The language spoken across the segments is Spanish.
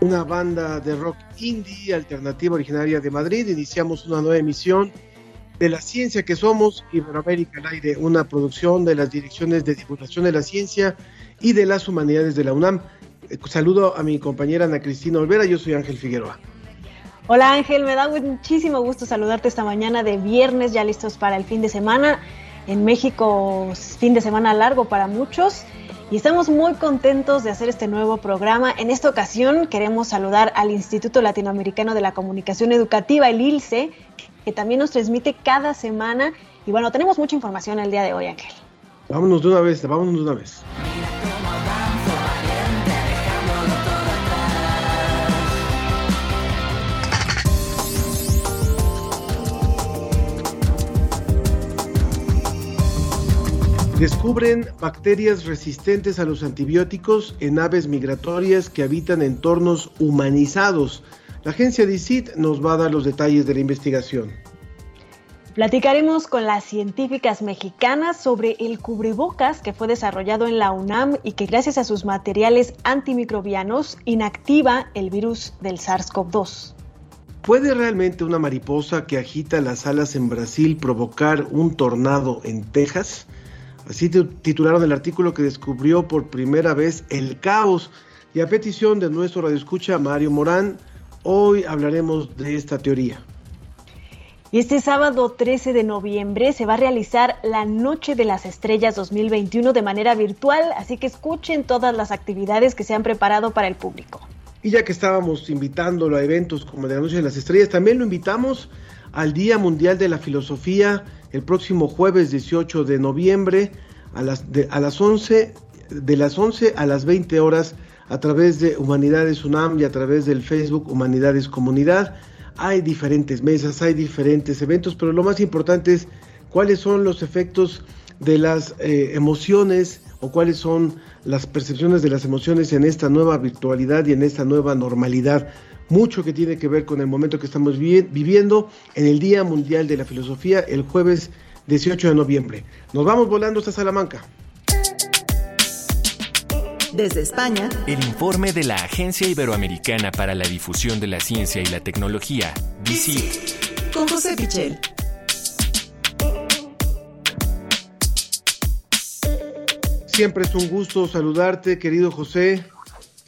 Una banda de rock indie alternativa originaria de Madrid. Iniciamos una nueva emisión de La Ciencia que Somos, Iberoamérica al aire, una producción de las direcciones de divulgación de la ciencia y de las humanidades de la UNAM. Eh, Saludo a mi compañera Ana Cristina Olvera, yo soy Ángel Figueroa. Hola Ángel, me da muchísimo gusto saludarte esta mañana de viernes, ya listos para el fin de semana. En México, fin de semana largo para muchos. Y estamos muy contentos de hacer este nuevo programa. En esta ocasión queremos saludar al Instituto Latinoamericano de la Comunicación Educativa, el ILCE, que también nos transmite cada semana. Y bueno, tenemos mucha información el día de hoy, Ángel. Vámonos de una vez, vámonos de una vez. Descubren bacterias resistentes a los antibióticos en aves migratorias que habitan entornos humanizados. La agencia DICIT nos va a dar los detalles de la investigación. Platicaremos con las científicas mexicanas sobre el cubrebocas que fue desarrollado en la UNAM y que gracias a sus materiales antimicrobianos inactiva el virus del SARS-CoV-2. ¿Puede realmente una mariposa que agita las alas en Brasil provocar un tornado en Texas? Así tu- titularon el artículo que descubrió por primera vez el caos. Y a petición de nuestro radioescucha Mario Morán, hoy hablaremos de esta teoría. Y este sábado 13 de noviembre se va a realizar la Noche de las Estrellas 2021 de manera virtual, así que escuchen todas las actividades que se han preparado para el público. Y ya que estábamos invitándolo a eventos como el de la Noche de las Estrellas, también lo invitamos al Día Mundial de la Filosofía el próximo jueves 18 de noviembre a las, de, a las 11, de las 11 a las 20 horas a través de Humanidades UNAM y a través del Facebook Humanidades Comunidad. Hay diferentes mesas, hay diferentes eventos, pero lo más importante es cuáles son los efectos de las eh, emociones o cuáles son las percepciones de las emociones en esta nueva virtualidad y en esta nueva normalidad. Mucho que tiene que ver con el momento que estamos vi viviendo en el Día Mundial de la Filosofía el jueves 18 de noviembre. Nos vamos volando hasta Salamanca. Desde España, El informe de la Agencia Iberoamericana para la Difusión de la Ciencia y la Tecnología, DICIT. con José Pichel. Siempre es un gusto saludarte, querido José.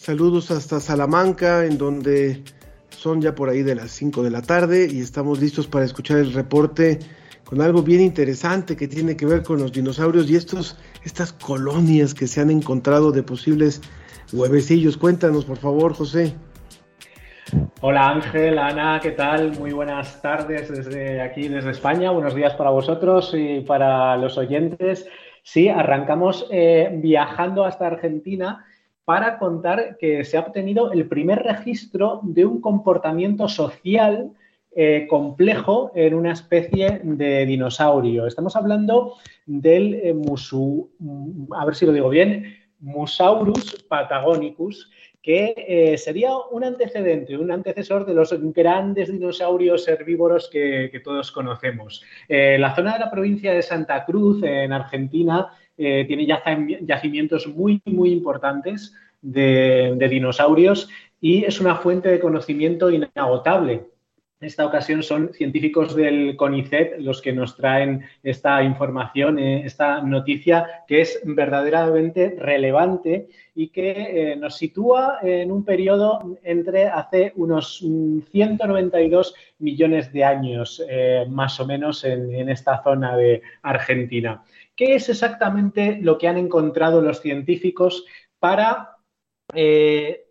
Saludos hasta Salamanca, en donde son ya por ahí de las 5 de la tarde y estamos listos para escuchar el reporte con algo bien interesante que tiene que ver con los dinosaurios y estos, estas colonias que se han encontrado de posibles huevecillos. Cuéntanos, por favor, José. Hola Ángel, Ana, ¿qué tal? Muy buenas tardes desde aquí, desde España. Buenos días para vosotros y para los oyentes. Sí, arrancamos eh, viajando hasta Argentina para contar que se ha obtenido el primer registro de un comportamiento social eh, complejo en una especie de dinosaurio. Estamos hablando del eh, musu, a ver si lo digo bien, Musaurus patagonicus, que eh, sería un antecedente, un antecesor de los grandes dinosaurios herbívoros que, todos conocemos. La zona de la provincia de Santa Cruz, en Argentina, eh, tiene yac- yacimientos muy, muy importantes de, de dinosaurios y es una fuente de conocimiento inagotable. En esta ocasión son científicos del CONICET los que nos traen esta información, eh, esta noticia que es verdaderamente relevante y que eh, nos sitúa en un periodo entre hace unos mm, 192 millones de años, más o menos, en, en esta zona de Argentina. ¿Qué es exactamente lo que han encontrado los científicos para eh,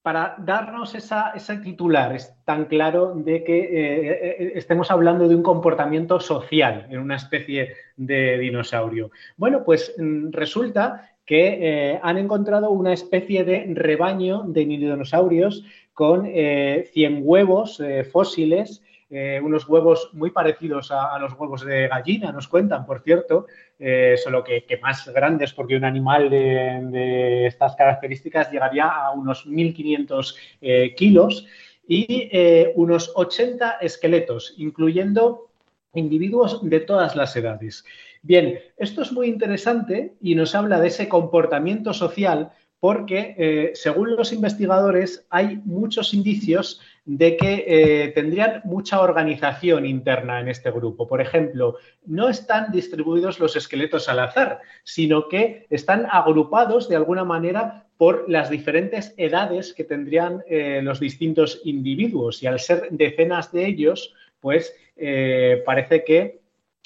para darnos esa, titular es tan claro de que eh, eh, estemos hablando de un comportamiento social en una especie de dinosaurio. Bueno, pues mm, resulta que han encontrado una especie de rebaño de dinosaurios con 100 huevos fósiles eh, unos huevos muy parecidos a, los huevos de gallina, nos cuentan, por cierto, eh, solo que, más grandes porque un animal de, estas características llegaría a unos 1.500 eh, kilos y unos 80 esqueletos, incluyendo individuos de todas las edades. Bien, esto es muy interesante y nos habla de ese comportamiento social porque, según los investigadores, hay muchos indicios de que eh, tendrían mucha organización interna en este grupo. Por ejemplo, no están distribuidos los esqueletos al azar, sino que están agrupados de alguna manera por las diferentes edades que tendrían eh, los distintos individuos. Y al ser decenas de ellos, pues eh, parece que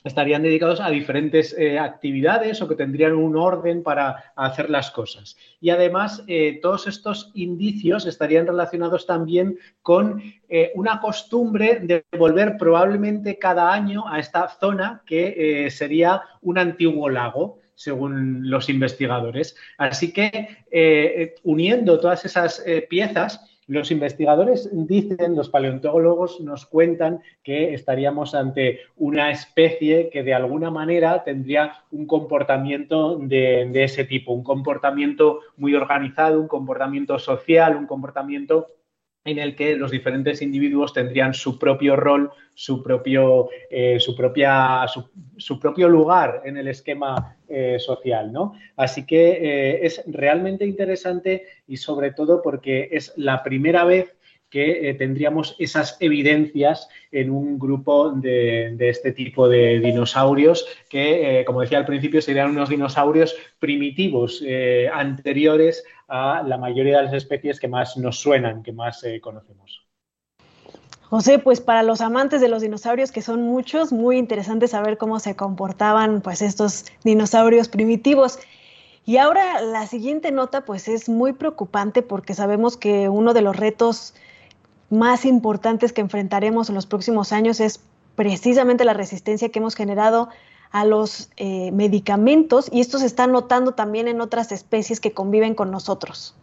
estarían dedicados a diferentes eh, actividades o que tendrían un orden para hacer las cosas. Y además, eh, todos estos indicios estarían relacionados también con eh, una costumbre de volver probablemente cada año a esta zona que sería un antiguo lago según los investigadores. Así que uniendo todas esas piezas, los investigadores dicen, los paleontólogos nos cuentan que estaríamos ante una especie que de alguna manera tendría un comportamiento de, ese tipo, un comportamiento muy organizado, un comportamiento social, un comportamiento en el que los diferentes individuos tendrían su propio rol, su propio, eh, su propia, su, propio lugar en el esquema eh, social. ¿no? Así que eh, es realmente interesante y sobre todo porque es la primera vez que tendríamos esas evidencias en un grupo de, este tipo de dinosaurios que, como decía al principio, serían unos dinosaurios primitivos anteriores a la mayoría de las especies que más nos suenan, que más conocemos. José, pues para los amantes de los dinosaurios, que son muchos, muy interesante saber cómo se comportaban pues estos dinosaurios primitivos. Y ahora la siguiente nota pues es muy preocupante porque sabemos que uno de los retos más importantes que enfrentaremos en los próximos años es precisamente la resistencia que hemos generado a los eh, medicamentos y esto se está notando también en otras especies que conviven con nosotros.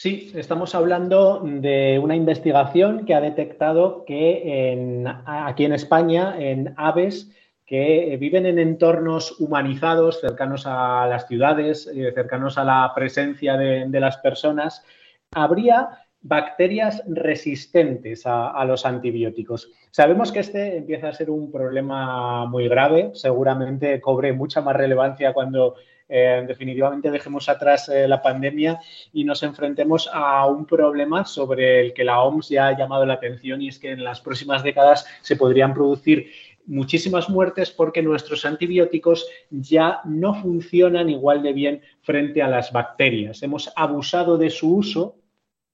Sí, estamos hablando de una investigación que ha detectado que aquí en España, en aves que viven en entornos humanizados, cercanos a las ciudades, eh, cercanos a la presencia de las personas, habría bacterias resistentes a, los antibióticos. Sabemos que este empieza a ser un problema muy grave, seguramente cobre mucha más relevancia cuando eh, definitivamente dejemos atrás eh, la pandemia y nos enfrentemos a un problema sobre el que la OMS ya ha llamado la atención y es que en las próximas décadas se podrían producir muchísimas muertes porque nuestros antibióticos ya no funcionan igual de bien frente a las bacterias. Hemos abusado de su uso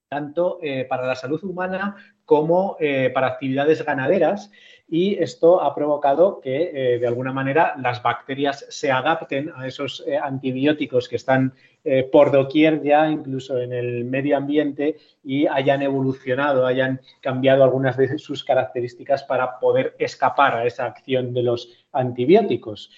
tanto eh, para la salud humana como para actividades ganaderas y esto ha provocado que eh, de alguna manera las bacterias se adapten a esos antibióticos que están por doquier ya incluso en el medio ambiente y hayan evolucionado, hayan cambiado algunas de sus características para poder escapar a esa acción de los antibióticos.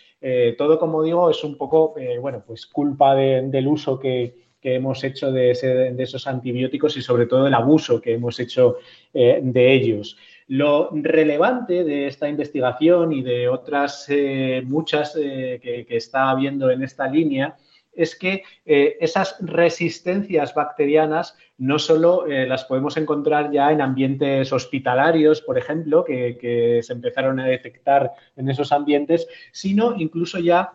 todo, como digo, es un poco, bueno, pues culpa del uso que, que hemos hecho de, esos antibióticos y sobre todo el abuso que hemos hecho eh, de ellos. Lo relevante de esta investigación y de otras eh, muchas eh, que, está habiendo en esta línea es que esas resistencias bacterianas no solo las podemos encontrar ya en ambientes hospitalarios, por ejemplo, que, se empezaron a detectar en esos ambientes, sino incluso ya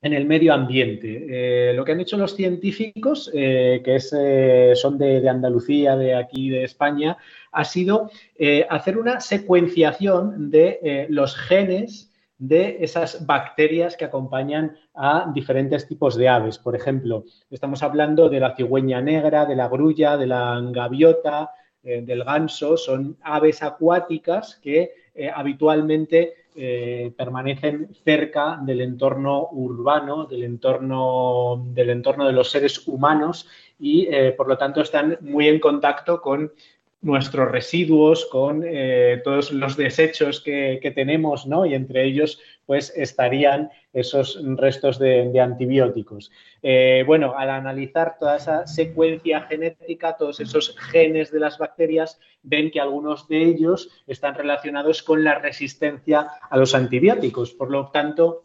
en el medio ambiente. Eh, lo que han hecho los científicos, eh, que eh, son de, Andalucía, de aquí, de España, ha sido hacer una secuenciación de los genes de esas bacterias que acompañan a diferentes tipos de aves. Por ejemplo, estamos hablando de la cigüeña negra, de la grulla, de la gaviota, del ganso. Son aves acuáticas que habitualmente eh, permanecen cerca del entorno urbano, del entorno, del entorno de los seres humanos y eh, por lo tanto están muy en contacto con nuestros residuos, con eh, todos los desechos que, que, tenemos, ¿no? Y entre ellos, pues estarían esos restos de, antibióticos. Eh, bueno, al analizar toda esa secuencia genética, todos esos genes de las bacterias, ven que algunos de ellos están relacionados con la resistencia a los antibióticos. Por lo tanto,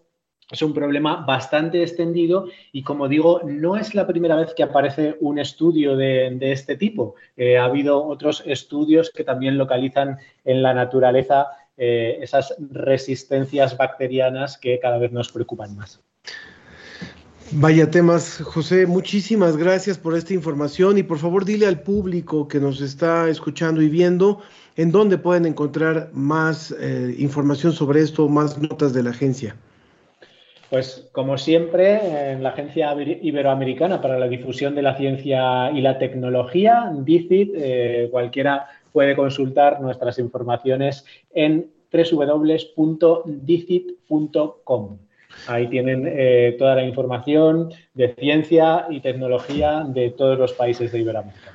es un problema bastante extendido y, como digo, no es la primera vez que aparece un estudio de, de este tipo. Eh, ha habido otros estudios que también localizan en la naturaleza eh, esas resistencias bacterianas que cada vez nos preocupan más. Vaya temas, José, muchísimas gracias por esta información y por favor dile al público que nos está escuchando y viendo en dónde pueden encontrar más eh, información sobre esto, más notas de la agencia. Pues como siempre, en la Agencia Iberoamericana para la Difusión de la Ciencia y la Tecnología, DICIT, eh, cualquiera puede consultar nuestras informaciones en www.dicit.com. Ahí tienen eh, toda la información de ciencia y tecnología de todos los países de Iberoamérica.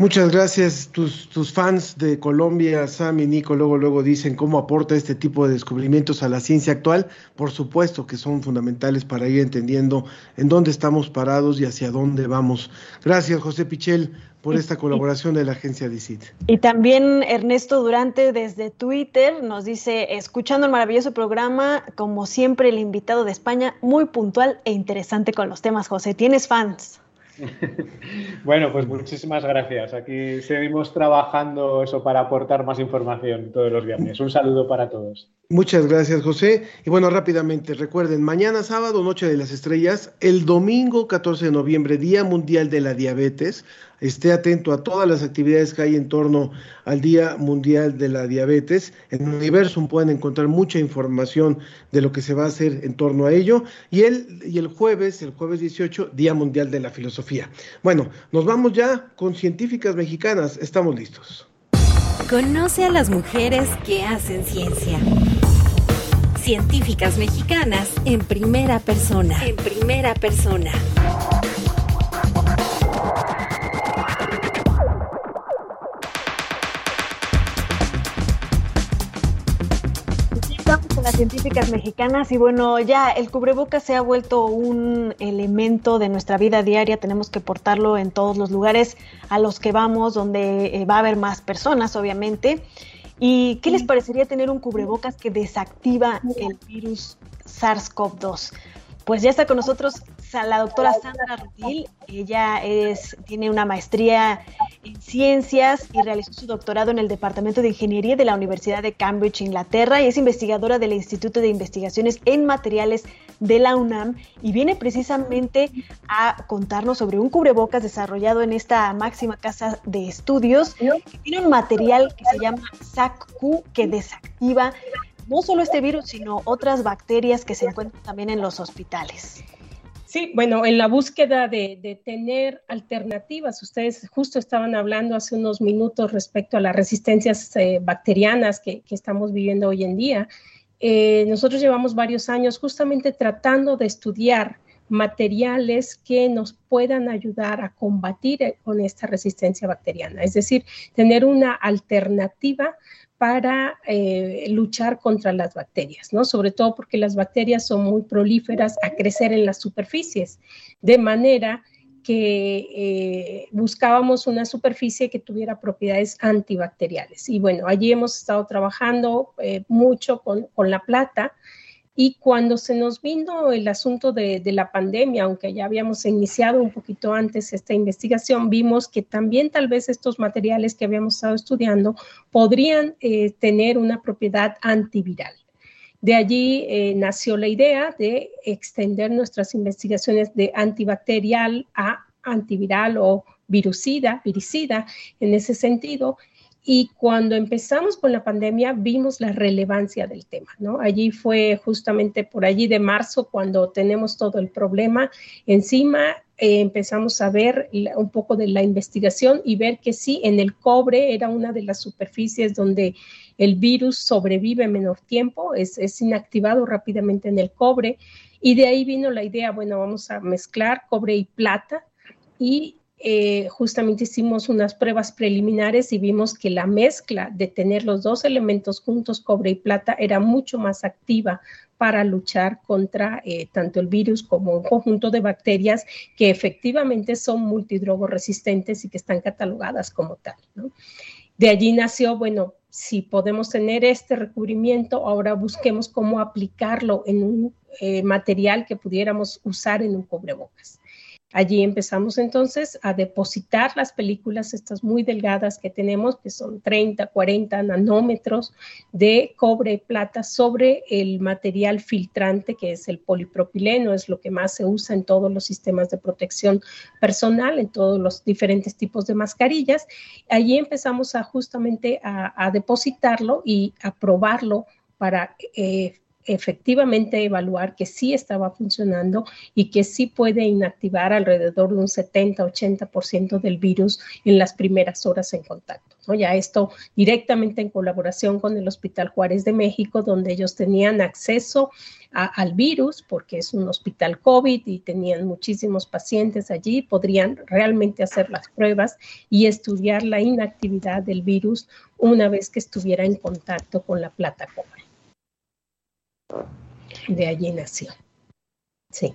Muchas gracias. Tus, fans de Colombia, Sam y Nico, luego, luego dicen cómo aporta este tipo de descubrimientos a la ciencia actual. Por supuesto que son fundamentales para ir entendiendo en dónde estamos parados y hacia dónde vamos. Gracias, José Pichel, por esta colaboración de la agencia DICIT. Y también Ernesto Durante desde Twitter nos dice, escuchando el maravilloso programa, como siempre el invitado de España, muy puntual e interesante con los temas, José. ¿Tienes fans? Bueno, pues muchísimas gracias. Aquí seguimos trabajando eso para aportar más información todos los viernes. Un saludo para todos. Muchas gracias, José. Y bueno, rápidamente, recuerden, mañana sábado, Noche de las Estrellas, el domingo 14 de noviembre, Día Mundial de la Diabetes. Esté atento a todas las actividades que hay en torno al Día Mundial de la Diabetes. En Universum pueden encontrar mucha información de lo que se va a hacer en torno a ello. Y el, y el jueves, el jueves 18, Día Mundial de la Filosofía. Bueno, nos vamos ya con científicas mexicanas. Estamos listos. Conoce a las mujeres que hacen ciencia. Científicas mexicanas en primera persona. En primera persona. Científicas mexicanas y bueno, ya el cubrebocas se ha vuelto un elemento de nuestra vida diaria, tenemos que portarlo en todos los lugares a los que vamos, donde eh, va a haber más personas, obviamente. ¿Y qué les parecería tener un cubrebocas que desactiva el virus SARS-CoV-2? Pues ya está con nosotros la doctora Sandra Rutil. Ella es, tiene una maestría en ciencias y realizó su doctorado en el Departamento de Ingeniería de la Universidad de Cambridge, Inglaterra, y es investigadora del Instituto de Investigaciones en Materiales de la UNAM y viene precisamente a contarnos sobre un cubrebocas desarrollado en esta máxima casa de estudios que tiene un material que se llama SAC-Q que desactiva no solo este virus, sino otras bacterias que se encuentran también en los hospitales. Sí, bueno, en la búsqueda de, tener alternativas, ustedes justo estaban hablando hace unos minutos respecto a las resistencias eh, bacterianas que, que, estamos viviendo hoy en día. Eh, nosotros llevamos varios años justamente tratando de estudiar materiales que nos puedan ayudar a combatir eh, con esta resistencia bacteriana, es decir, tener una alternativa para eh, luchar contra las bacterias, ¿no? Sobre todo porque las bacterias son muy prolíferas a crecer en las superficies, de manera que eh, buscábamos una superficie que tuviera propiedades antibacteriales. Y bueno, allí hemos estado trabajando eh, mucho con, con, la plata y cuando se nos vino el asunto de, la pandemia, aunque ya habíamos iniciado un poquito antes esta investigación, vimos que también tal vez estos materiales que habíamos estado estudiando podrían eh, tener una propiedad antiviral. De allí eh, nació la idea de extender nuestras investigaciones de antibacterial a antiviral o virucida, viricida en ese sentido, y cuando empezamos con la pandemia vimos la relevancia del tema, ¿no? Allí fue justamente por allí de marzo cuando tenemos todo el problema encima, eh, empezamos a ver un poco de la investigación y ver que sí, en el cobre era una de las superficies donde el virus sobrevive menor tiempo, es, es inactivado rápidamente en el cobre y de ahí vino la idea, bueno, vamos a mezclar cobre y plata y eh, justamente hicimos unas pruebas preliminares y vimos que la mezcla de tener los dos elementos juntos, cobre y plata, era mucho más activa para luchar contra eh, tanto el virus como un conjunto de bacterias que efectivamente son multidrogoresistentes y que están catalogadas como tal. De allí nació, bueno, si podemos tener este recubrimiento, ahora busquemos cómo aplicarlo en un eh, material que pudiéramos usar en un cubrebocas. Allí empezamos entonces a depositar las películas, estas muy delgadas que tenemos, que son 30, 40 nanómetros de cobre y plata sobre el material filtrante que es el polipropileno, es lo que más se usa en todos los sistemas de protección personal, en todos los diferentes tipos de mascarillas. Allí empezamos a justamente a, depositarlo y a probarlo para eh, efectivamente evaluar que sí estaba funcionando y que sí puede inactivar alrededor de un 70-80% del virus en las primeras horas en contacto. Ya esto directamente en colaboración con el Hospital Juárez de México, donde ellos tenían acceso al virus, porque es un hospital COVID y tenían muchísimos pacientes allí, podrían realmente hacer las pruebas y estudiar la inactividad del virus una vez que estuviera en contacto con la plata cobre. De allí nació. Sí.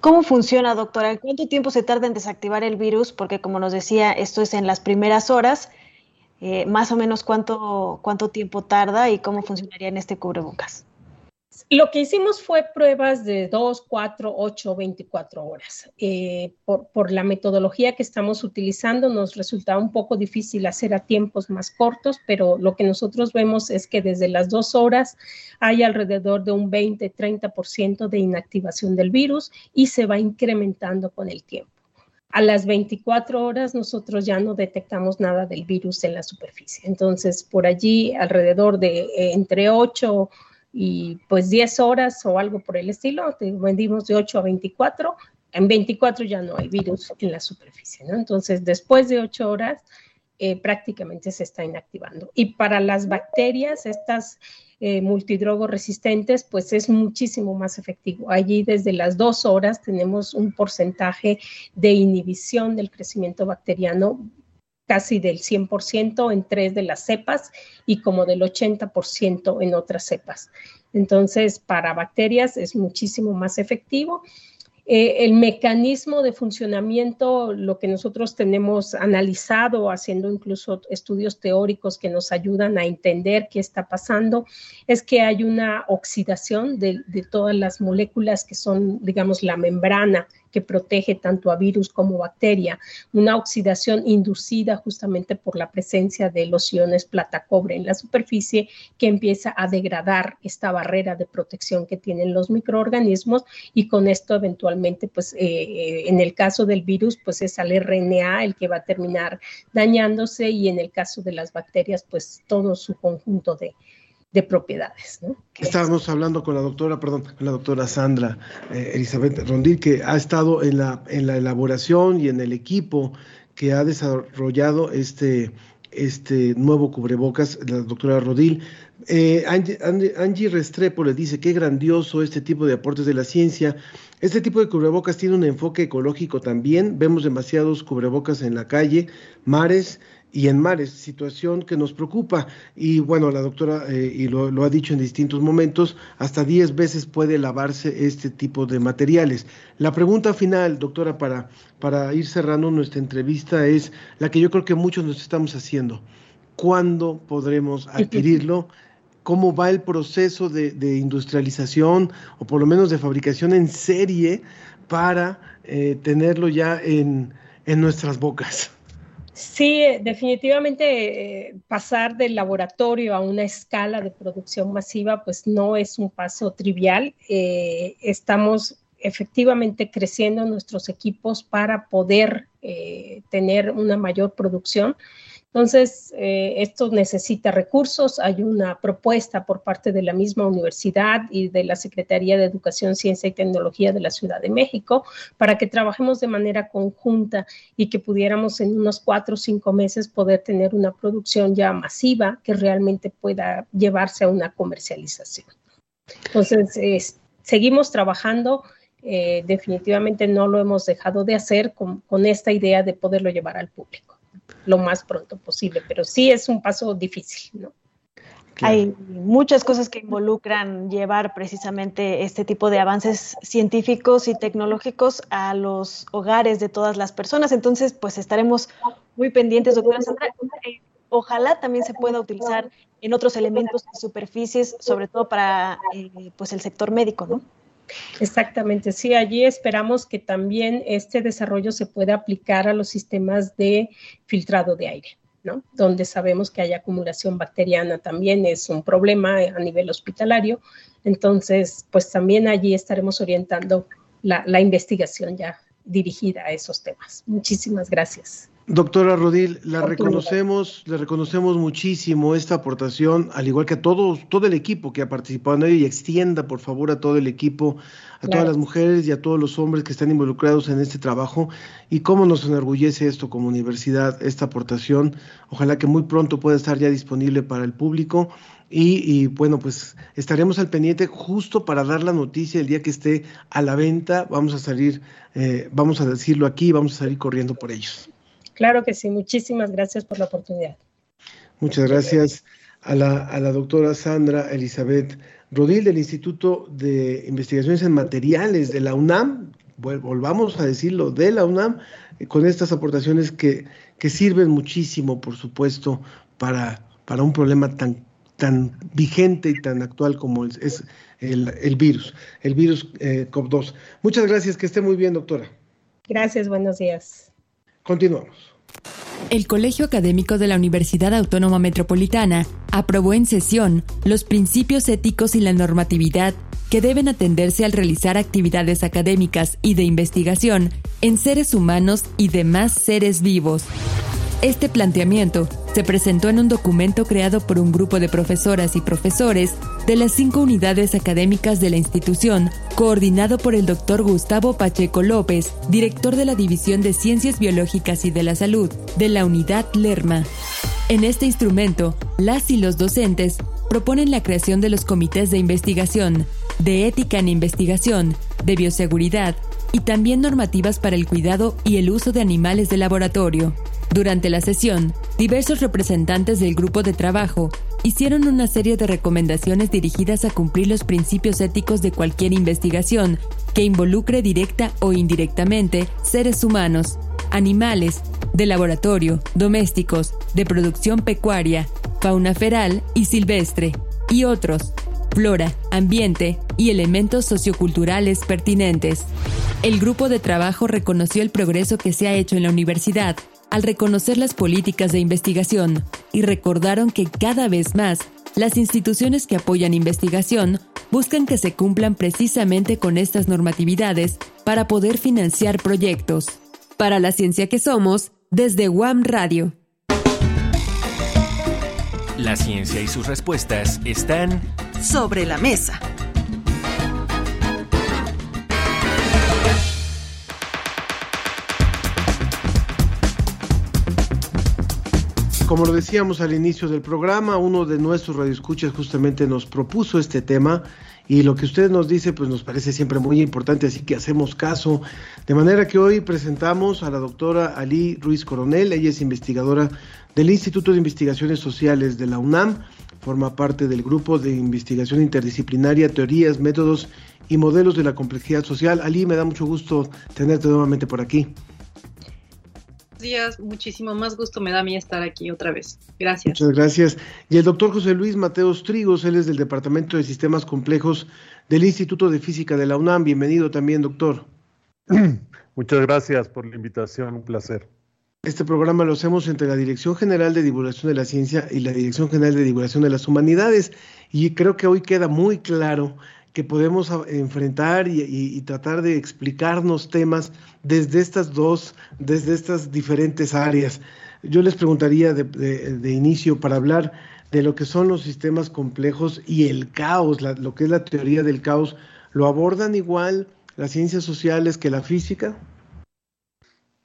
¿Cómo funciona, doctora? ¿Cuánto tiempo se tarda en desactivar el virus? Porque como nos decía, esto es en las primeras horas. Eh, más o menos cuánto, cuánto tiempo tarda y cómo funcionaría en este cubrebocas. Lo que hicimos fue pruebas de 2, 4, 8, 24 horas. Eh, por, por, la metodología que estamos utilizando nos resulta un poco difícil hacer a tiempos más cortos, pero lo que nosotros vemos es que desde las dos horas hay alrededor de un 20-30% de inactivación del virus y se va incrementando con el tiempo. A las 24 horas nosotros ya no detectamos nada del virus en la superficie. Entonces, por allí alrededor de eh, entre 8 y pues 10 horas o algo por el estilo, vendimos de 8 a 24, en 24 ya no hay virus en la superficie. Entonces, después de 8 horas, eh, prácticamente se está inactivando. Y para las bacterias, estas eh, multidrogos resistentes, pues es muchísimo más efectivo. Allí desde las 2 horas tenemos un porcentaje de inhibición del crecimiento bacteriano casi del 100% en tres de las cepas y como del 80% en otras cepas. Entonces, para bacterias es muchísimo más efectivo. Eh, el mecanismo de funcionamiento, lo que nosotros tenemos analizado, haciendo incluso estudios teóricos que nos ayudan a entender qué está pasando, es que hay una oxidación de, de todas las moléculas que son, digamos, la membrana que protege tanto a virus como bacteria, una oxidación inducida justamente por la presencia de los iones plata-cobre en la superficie que empieza a degradar esta barrera de protección que tienen los microorganismos y con esto eventualmente, pues eh, eh en el caso del virus, pues es el RNA el que va a terminar dañándose y en el caso de las bacterias, pues todo su conjunto de, de propiedades. Estábamos hablando con la doctora, perdón, con la doctora Sandra eh, Elizabeth Rondil, que ha estado en la, en la elaboración y en el equipo que ha desarrollado este, este nuevo cubrebocas, la doctora Rodil. Eh, Angie, Angie, Restrepo le dice, qué grandioso este tipo de aportes de la ciencia. Este tipo de cubrebocas tiene un enfoque ecológico también. Vemos demasiados cubrebocas en la calle, mares, y en mares, situación que nos preocupa. Y bueno, la doctora, eh, y lo, lo, ha dicho en distintos momentos, hasta 10 veces puede lavarse este tipo de materiales. La pregunta final, doctora, para, para ir cerrando nuestra entrevista es la que yo creo que muchos nos estamos haciendo. ¿Cuándo podremos adquirirlo? ¿Cómo va el proceso de, de industrialización o por lo menos de fabricación en serie para eh, tenerlo ya en, en nuestras bocas? Sí, definitivamente eh, pasar del laboratorio a una escala de producción masiva, pues no es un paso trivial. Eh, estamos efectivamente creciendo nuestros equipos para poder eh, tener una mayor producción. Entonces, eh, esto necesita recursos. Hay una propuesta por parte de la misma universidad y de la Secretaría de Educación, Ciencia y Tecnología de la Ciudad de México para que trabajemos de manera conjunta y que pudiéramos en unos cuatro o cinco meses poder tener una producción ya masiva que realmente pueda llevarse a una comercialización. Entonces, seguimos trabajando eh, definitivamente no lo hemos dejado de hacer con, con esta idea de poderlo llevar al público lo más pronto posible, pero sí es un paso difícil, ¿no? Hay muchas cosas que involucran llevar precisamente este tipo de avances científicos y tecnológicos a los hogares de todas las personas. Entonces, pues estaremos muy pendientes, doctora Sandra. Eh, Ojalá también se pueda utilizar en otros elementos y superficies, sobre todo para eh, pues el sector médico, ¿no? Exactamente, sí, allí esperamos que también este desarrollo se pueda aplicar a los sistemas de filtrado de aire. ¿no? donde sabemos que hay acumulación bacteriana también es un problema a nivel hospitalario. Entonces, pues también allí estaremos orientando la, la investigación ya dirigida a esos temas. Muchísimas gracias. Doctora Rodil, la reconocemos, le reconocemos muchísimo esta aportación, al igual que a todos, todo el equipo que ha participado en ello y extienda, por favor, a todo el equipo, a todas las mujeres y a todos los hombres que están involucrados en este trabajo y cómo nos enorgullece esto como universidad, esta aportación. Ojalá que muy pronto pueda estar ya disponible para el público y, y, bueno, pues estaremos al pendiente justo para dar la noticia el día que esté a la venta. Vamos a salir, eh, vamos a decirlo aquí, vamos a salir corriendo por ellos. Claro que sí, muchísimas gracias por la oportunidad. Muchas gracias a la, a la doctora Sandra Elizabeth Rodil del Instituto de Investigaciones en Materiales de la UNAM, volvamos a decirlo, de la UNAM, eh, con estas aportaciones que, que sirven muchísimo, por supuesto, para, para un problema tan, tan vigente y tan actual como es, es el, el, virus, el virus eh, COP2. Muchas gracias, que esté muy bien, doctora. Gracias, buenos días. Continuamos. El Colegio Académico de la Universidad Autónoma Metropolitana aprobó en sesión los principios éticos y la normatividad que deben atenderse al realizar actividades académicas y de investigación en seres humanos y demás seres vivos. Este planteamiento se presentó en un documento creado por un grupo de profesoras y profesores de las cinco unidades académicas de la institución, coordinado por el doctor Gustavo Pacheco López, director de la División de Ciencias Biológicas y de la Salud de la Unidad Lerma. En este instrumento, las y los docentes proponen la creación de los comités de investigación, de ética en investigación, de bioseguridad y también normativas para el cuidado y el uso de animales de laboratorio. Durante la sesión, diversos representantes del grupo de trabajo hicieron una serie de recomendaciones dirigidas a cumplir los principios éticos de cualquier investigación que involucre directa o indirectamente seres humanos, animales, de laboratorio, domésticos, de producción pecuaria, fauna feral y silvestre, y otros, flora, ambiente y elementos socioculturales pertinentes. El grupo de trabajo reconoció el progreso que se ha hecho en la universidad al reconocer las políticas de investigación y recordaron que cada vez más las instituciones que apoyan investigación buscan que se cumplan precisamente con estas normatividades para poder financiar proyectos. Para la ciencia que somos, desde WAM Radio. La ciencia y sus respuestas están sobre la mesa. Como lo decíamos al inicio del programa, uno de nuestros radioescuchas justamente nos propuso este tema y lo que usted nos dice pues nos parece siempre muy importante, así que hacemos caso. De manera que hoy presentamos a la doctora Ali Ruiz Coronel, ella es investigadora del Instituto de Investigaciones Sociales de la UNAM, forma parte del grupo de investigación interdisciplinaria, teorías, métodos y modelos de la complejidad social. Ali, me da mucho gusto tenerte nuevamente por aquí días, muchísimo más gusto me da a mí estar aquí otra vez. Gracias. Muchas gracias. Y el doctor José Luis Mateos Trigos, él es del Departamento de Sistemas Complejos del Instituto de Física de la UNAM. Bienvenido también, doctor. Muchas gracias por la invitación, un placer. Este programa lo hacemos entre la Dirección General de Divulgación de la Ciencia y la Dirección General de Divulgación de las Humanidades. Y creo que hoy queda muy claro que podemos enfrentar y, tratar de explicarnos temas desde estas dos, desde estas diferentes áreas. Yo les preguntaría de, inicio para hablar de lo que son los sistemas complejos y el caos, lo que es la teoría del caos, ¿lo abordan igual las ciencias sociales que la física?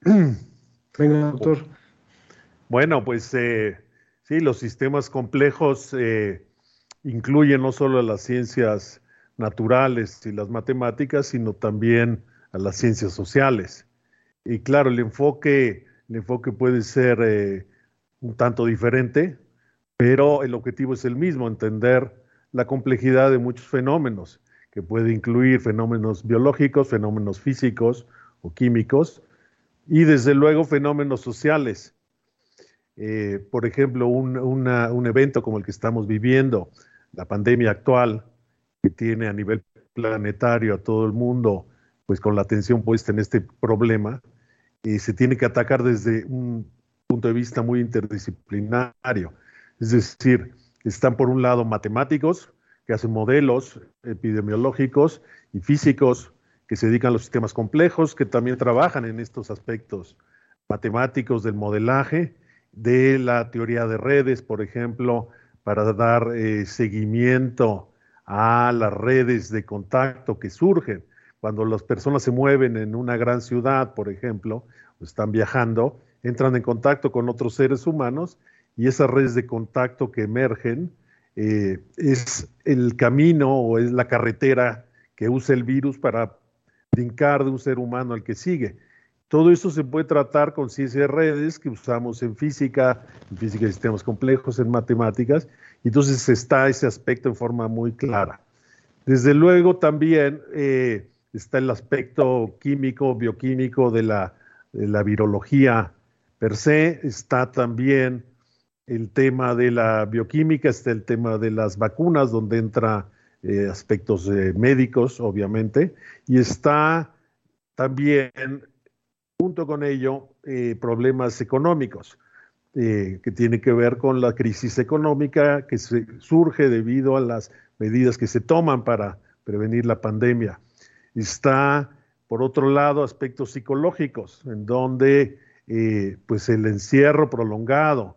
Venga, doctor. Bueno, pues eh, sí, los sistemas complejos eh, incluyen no solo las ciencias naturales y las matemáticas, sino también a las ciencias sociales. Y claro, el enfoque, el enfoque puede ser eh, un tanto diferente, pero el objetivo es el mismo, entender la complejidad de muchos fenómenos, que puede incluir fenómenos biológicos, fenómenos físicos o químicos, y desde luego fenómenos sociales. Eh, por ejemplo, un, un evento como el que estamos viviendo, la pandemia actual, que tiene a nivel planetario a todo el mundo, pues con la atención puesta en este problema, se tiene que atacar desde un punto de vista muy interdisciplinario. Es decir, están por un lado matemáticos, que hacen modelos epidemiológicos, y físicos, que se dedican a los sistemas complejos, que también trabajan en estos aspectos matemáticos del modelaje, de la teoría de redes, por ejemplo, para dar eh, seguimiento a las redes de contacto que surgen. Cuando las personas se mueven en una gran ciudad, por ejemplo, o están viajando, entran en contacto con otros seres humanos y esas redes de contacto que emergen eh, es el camino o es la carretera que usa el virus para brincar de un ser humano al que sigue. Todo eso se puede tratar con ciencia de redes que usamos en física, en física de sistemas complejos, en matemáticas, entonces está ese aspecto en forma muy clara. Desde luego también eh, está el aspecto químico, bioquímico de la, de la virología per se, está también el tema de la bioquímica, está el tema de las vacunas, donde entra eh, aspectos eh, médicos, obviamente, y está también, junto con ello, problemas económicos, eh, que tiene que ver con la crisis económica que surge debido a las medidas que se toman para prevenir la pandemia. Está, por otro lado, aspectos psicológicos, en donde eh, pues el encierro prolongado,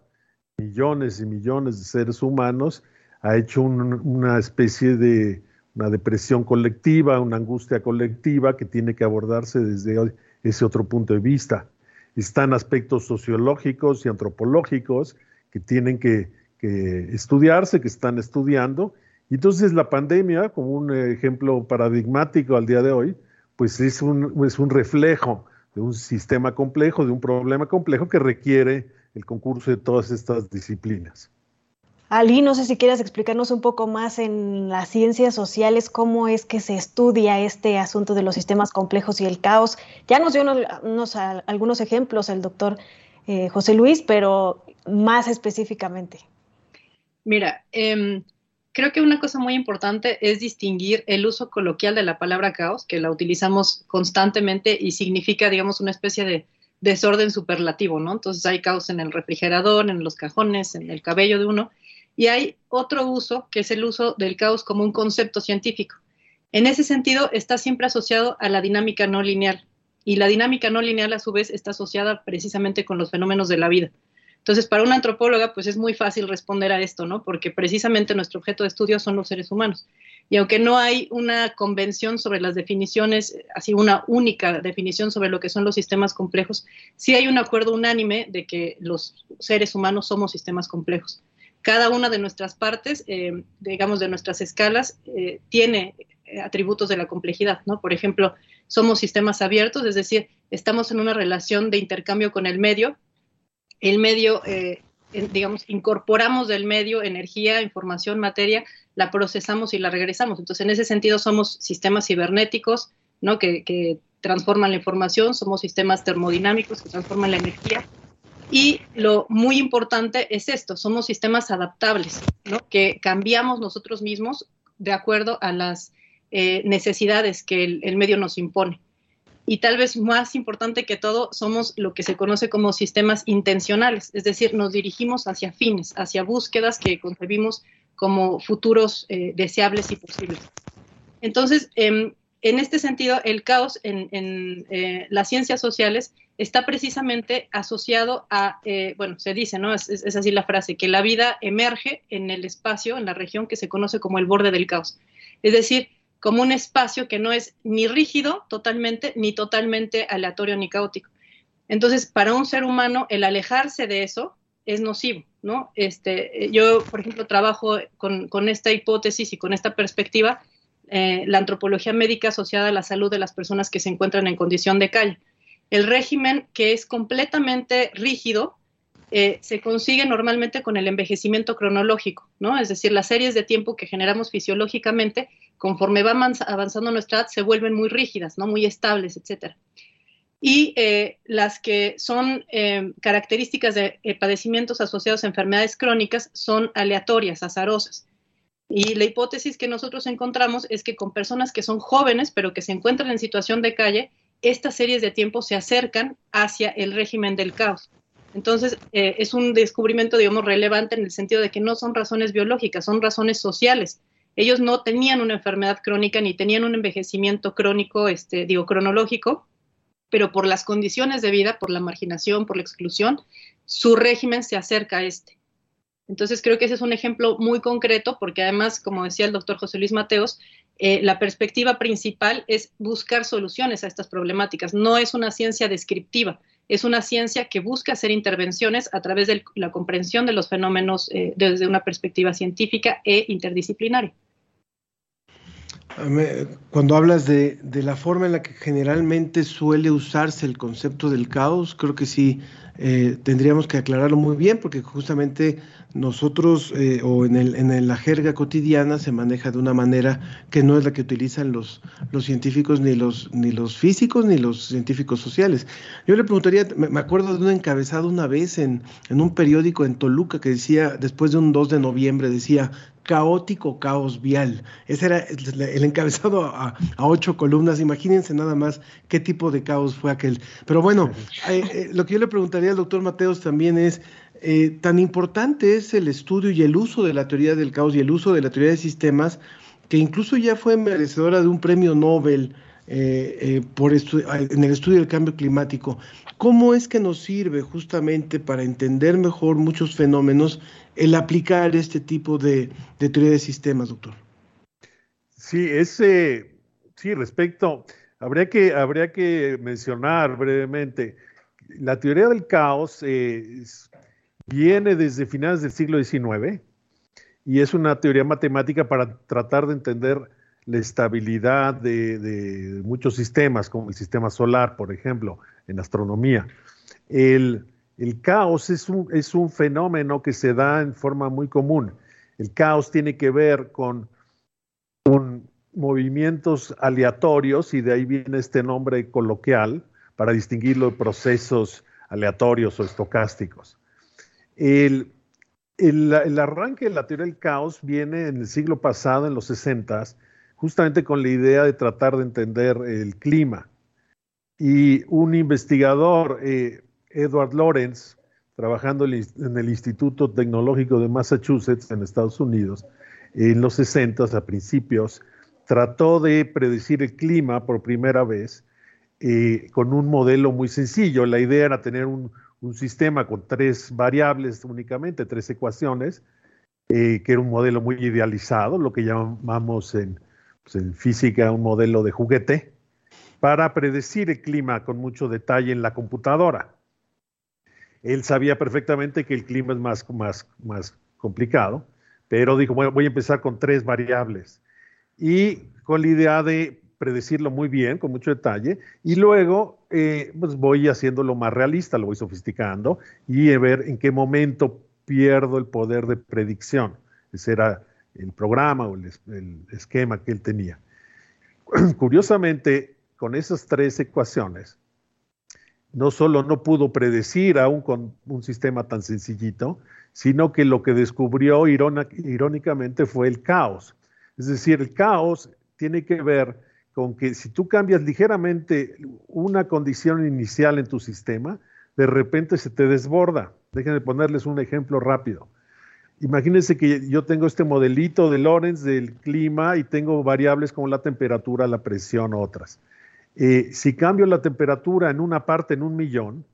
millones y millones de seres humanos, ha hecho un- una especie de una depresión colectiva, una angustia colectiva que tiene que abordarse desde ese otro punto de vista. Están aspectos sociológicos y antropológicos que tienen que, que estudiarse, que están estudiando. Y entonces la pandemia, como un ejemplo paradigmático al día de hoy, pues es un, es un reflejo de un sistema complejo, de un problema complejo que requiere el concurso de todas estas disciplinas. Ali, no sé si quieras explicarnos un poco más en las ciencias sociales cómo es que se estudia este asunto de los sistemas complejos y el caos. Ya nos dio unos, algunos ejemplos el doctor eh, José Luis, pero más específicamente. Mira, em, creo que una cosa muy importante es distinguir el uso coloquial de la palabra caos, que la utilizamos constantemente y significa, digamos, una especie de desorden superlativo, ¿no? Entonces hay caos en el refrigerador, en los cajones, en el cabello de uno, y hay otro uso que es el uso del caos como un concepto científico. En ese sentido, está siempre asociado a la dinámica no lineal, y la dinámica no lineal a su vez está asociada precisamente con los fenómenos de la vida. Entonces, para una antropóloga, pues es muy fácil responder a esto, ¿no? Porque precisamente nuestro objeto de estudio son los seres humanos. Y aunque no hay una convención sobre las definiciones, así una única definición sobre lo que son los sistemas complejos, sí hay un acuerdo unánime de que los seres humanos somos sistemas complejos. Cada una de nuestras partes, eh, digamos, de nuestras escalas, eh, tiene eh, atributos de la complejidad, ¿no? Por ejemplo, somos sistemas abiertos, es decir, estamos en una relación de intercambio con el medio, el medio, digamos, incorporamos del medio energía, información, materia, la procesamos y la regresamos. Entonces, en ese sentido, somos sistemas cibernéticos, ¿no? Que transforman la información, somos sistemas termodinámicos que transforman la energía. Y lo muy importante es esto, somos sistemas adaptables, ¿no? Que cambiamos nosotros mismos de acuerdo a las eh, necesidades que el, medio nos impone y tal vez más importante que todo, somos lo que se conoce como sistemas intencionales, es decir, nos dirigimos hacia fines, hacia búsquedas que concebimos como futuros eh, deseables y posibles. Entonces, em, en este sentido, el caos en, eh, las ciencias sociales está precisamente asociado a, eh, bueno, se dice, ¿no? Es, así la frase, que la vida emerge en el espacio, en la región que se conoce como el borde del caos. Es decir, como un espacio que no es ni rígido totalmente, ni totalmente aleatorio ni caótico. Entonces, para un ser humano, el alejarse de eso es nocivo, ¿no? Este, yo, por ejemplo, trabajo con esta hipótesis y con esta perspectiva eh, la antropología médica asociada a la salud de las personas que se encuentran en condición de calle. El régimen que es completamente rígido eh, se consigue normalmente con el envejecimiento cronológico, ¿no? Es decir, las series de tiempo que generamos fisiológicamente, conforme va avanzando nuestra edad, se vuelven muy rígidas, ¿no? Muy estables, etcétera. Y eh, las que son características de padecimientos asociados a enfermedades crónicas son aleatorias, azarosas. Y la hipótesis que nosotros encontramos es que con personas que son jóvenes, pero que se encuentran en situación de calle, estas series de tiempo se acercan hacia el régimen del caos. Entonces, eh, es un descubrimiento, digamos, relevante en el sentido de que no son razones biológicas, son razones sociales. Ellos no tenían una enfermedad crónica ni tenían un envejecimiento crónico, este, digo, cronológico, pero por las condiciones de vida, por la marginación, por la exclusión, su régimen se acerca a este. Entonces, creo que ese es un ejemplo muy concreto, porque además, como decía el doctor José Luis Mateos, eh, la perspectiva principal es buscar soluciones a estas problemáticas. No es una ciencia descriptiva, es una ciencia que busca hacer intervenciones a través de la comprensión de los fenómenos eh, desde una perspectiva científica e interdisciplinaria. Cuando hablas de, de, la forma en la que generalmente suele usarse el concepto del caos, creo que sí eh, tendríamos que aclararlo muy bien porque justamente nosotros eh, o en, el, en la jerga cotidiana se maneja de una manera que no es la que utilizan los, los científicos ni los, ni los físicos ni los científicos sociales. Yo le preguntaría, me, acuerdo de un encabezado una vez en, en un periódico en Toluca que decía, después de un 2 de noviembre, decía, caótico caos vial. Ese era el encabezado a, ocho columnas. Imagínense nada más qué tipo de caos fue aquel. Pero bueno, eh, eh, lo que yo le preguntaría doctor Mateos también es, eh, tan importante es el estudio y el uso de la teoría del caos y el uso de la teoría de sistemas, que incluso ya fue merecedora de un premio Nobel por en el estudio del cambio climático. ¿Cómo es que nos sirve justamente para entender mejor muchos fenómenos el aplicar este tipo de, teoría de sistemas, doctor? Sí, ese, sí, respecto, habría que, habría que mencionar brevemente, la teoría del caos eh, viene desde finales del siglo XIX y es una teoría matemática para tratar de entender la estabilidad de, muchos sistemas, como el sistema solar, por ejemplo, en astronomía. El, caos es un, fenómeno que se da en forma muy común. El caos tiene que ver con movimientos aleatorios y de ahí viene este nombre coloquial para distinguirlo de procesos aleatorios o estocásticos. El, arranque de la teoría del caos viene en el siglo pasado, en los 60, justamente con la idea de tratar de entender el clima. Y un investigador, eh, Edward Lawrence, trabajando en el Instituto Tecnológico de Massachusetts en Estados Unidos, en los 60 a principios, trató de predecir el clima por primera vez eh, con un modelo muy sencillo. La idea era tener un, sistema con tres variables únicamente, tres ecuaciones, eh, que era un modelo muy idealizado, lo que llamamos en, pues, en física un modelo de juguete, para predecir el clima con mucho detalle en la computadora. Él sabía perfectamente que el clima es más, más, más complicado, pero dijo, bueno, voy a empezar con tres variables. Y con la idea de predecirlo muy bien, con mucho detalle, y luego eh, pues voy haciéndolo más realista, lo voy sofisticando y ver en qué momento pierdo el poder de predicción. Ese era el programa o el, el esquema que él tenía. Curiosamente, con esas tres ecuaciones, no solo no pudo predecir aún con un sistema tan sencillito, sino que lo que descubrió irónicamente fue el caos. Es decir, el caos tiene que ver con que si tú cambias ligeramente una condición inicial en tu sistema, de repente se te desborda. Déjenme ponerles un ejemplo rápido. Imagínense que yo tengo este modelito de Lorentz del clima y tengo variables como la temperatura, la presión, otras. Eh, si cambio la temperatura en una parte en un millón,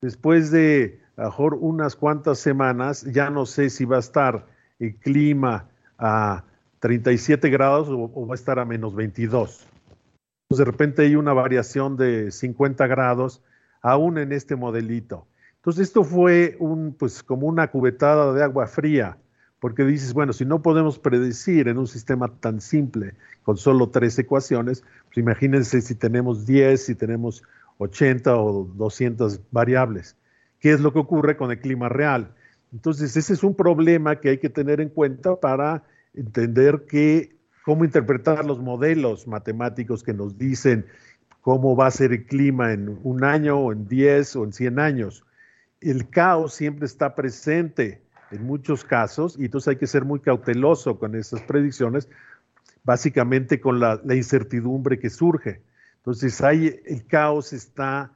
después de mejor unas cuantas semanas, ya no sé si va a estar el clima a 37 grados o, va a estar a menos 22. Pues de repente hay una variación de 50 grados aún en este modelito. Entonces esto fue un, pues como una cubetada de agua fría, porque dices, bueno, si no podemos predecir en un sistema tan simple con solo tres ecuaciones, pues imagínense si tenemos 10, si tenemos 80 o 200 variables. ¿Qué es lo que ocurre con el clima real? Entonces, ese es un problema que hay que tener en cuenta para entender que, cómo interpretar los modelos matemáticos que nos dicen cómo va a ser el clima en un año o en 10 o en 100 años. El caos siempre está presente en muchos casos y entonces hay que ser muy cauteloso con esas predicciones, básicamente con la, incertidumbre que surge. Entonces hay, el caos está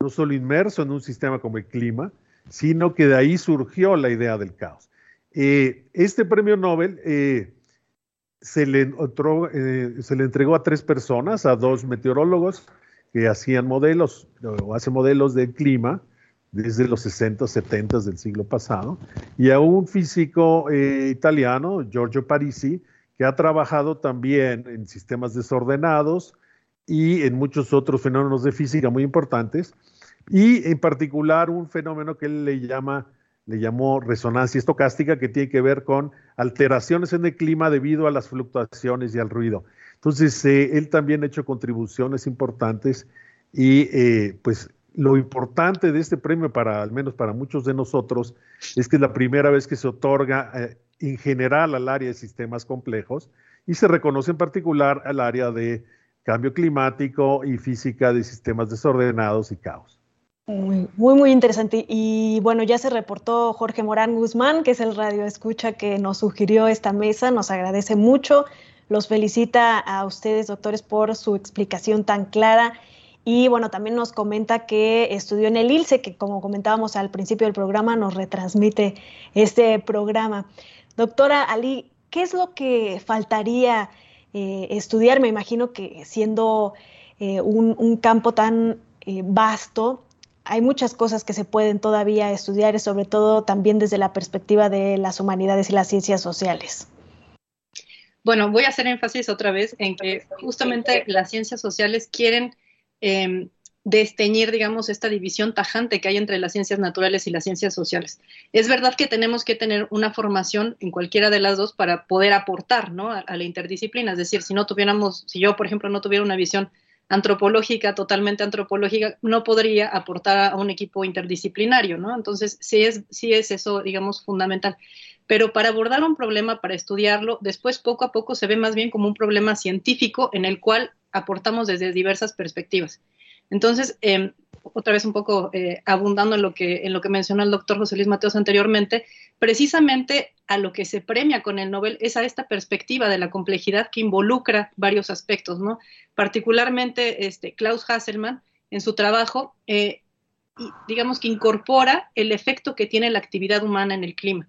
no solo inmerso en un sistema como el clima, sino que de ahí surgió la idea del caos. Eh, este premio Nobel eh, se, le otro, eh, se le entregó a tres personas, a dos meteorólogos que hacían modelos o hacen modelos del clima desde los 60, 70 del siglo pasado, y a un físico italiano, Giorgio Parisi, que ha trabajado también en sistemas desordenados y en muchos otros fenómenos de física muy importantes, y en particular un fenómeno que él le llama le llamó resonancia estocástica, que tiene que ver con alteraciones en el clima debido a las fluctuaciones y al ruido. Entonces, eh, él también ha hecho contribuciones importantes y eh, pues lo importante de este premio, para al menos para muchos de nosotros, es que es la primera vez que se otorga eh, en general al área de sistemas complejos y se reconoce en particular al área de cambio climático y física de sistemas desordenados y caos. Muy, muy, interesante. Y bueno, ya se reportó Jorge Morán Guzmán, que es el radio escucha que nos sugirió esta mesa. Nos agradece mucho. Los felicita a ustedes, doctores, por su explicación tan clara. Y bueno, también nos comenta que estudió en el ILSE, que como comentábamos al principio del programa, nos retransmite este programa. Doctora Ali, ¿qué es lo que faltaría eh, estudiar? Me imagino que siendo eh, un, un, campo tan eh, vasto, hay muchas cosas que se pueden todavía estudiar, sobre todo también desde la perspectiva de las humanidades y las ciencias sociales. Bueno, voy a hacer énfasis otra vez en que justamente las ciencias sociales quieren eh, desteñir, digamos, esta división tajante que hay entre las ciencias naturales y las ciencias sociales. Es verdad que tenemos que tener una formación en cualquiera de las dos para poder aportar ¿no? a, a la interdisciplina. Es decir, si no tuviéramos, si yo, por ejemplo, no tuviera una visión antropológica, totalmente antropológica, no podría aportar a un equipo interdisciplinario, ¿no? Entonces, sí es, sí es eso, digamos, fundamental. Pero para abordar un problema, para estudiarlo, después poco a poco se ve más bien como un problema científico en el cual aportamos desde diversas perspectivas. Entonces, eh, otra vez un poco eh, abundando en lo, que, en lo que mencionó el doctor José Luis Mateos anteriormente, precisamente a lo que se premia con el Nobel es a esta perspectiva de la complejidad que involucra varios aspectos, ¿no? Particularmente este, Klaus Hasselmann, en su trabajo, eh, digamos que incorpora el efecto que tiene la actividad humana en el clima,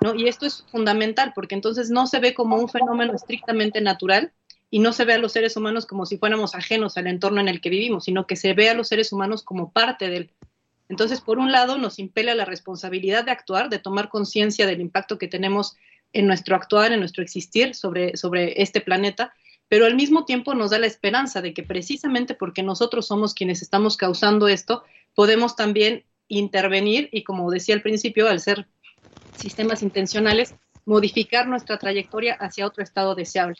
¿no? Y esto es fundamental porque entonces no se ve como un fenómeno estrictamente natural, y no se ve a los seres humanos como si fuéramos ajenos al entorno en el que vivimos, sino que se ve a los seres humanos como parte del. Entonces, por un lado, nos impele la responsabilidad de actuar, de tomar conciencia del impacto que tenemos en nuestro actuar, en nuestro existir sobre, sobre este planeta, pero al mismo tiempo nos da la esperanza de que precisamente porque nosotros somos quienes estamos causando esto, podemos también intervenir y, como decía al principio, al ser sistemas intencionales, modificar nuestra trayectoria hacia otro estado deseable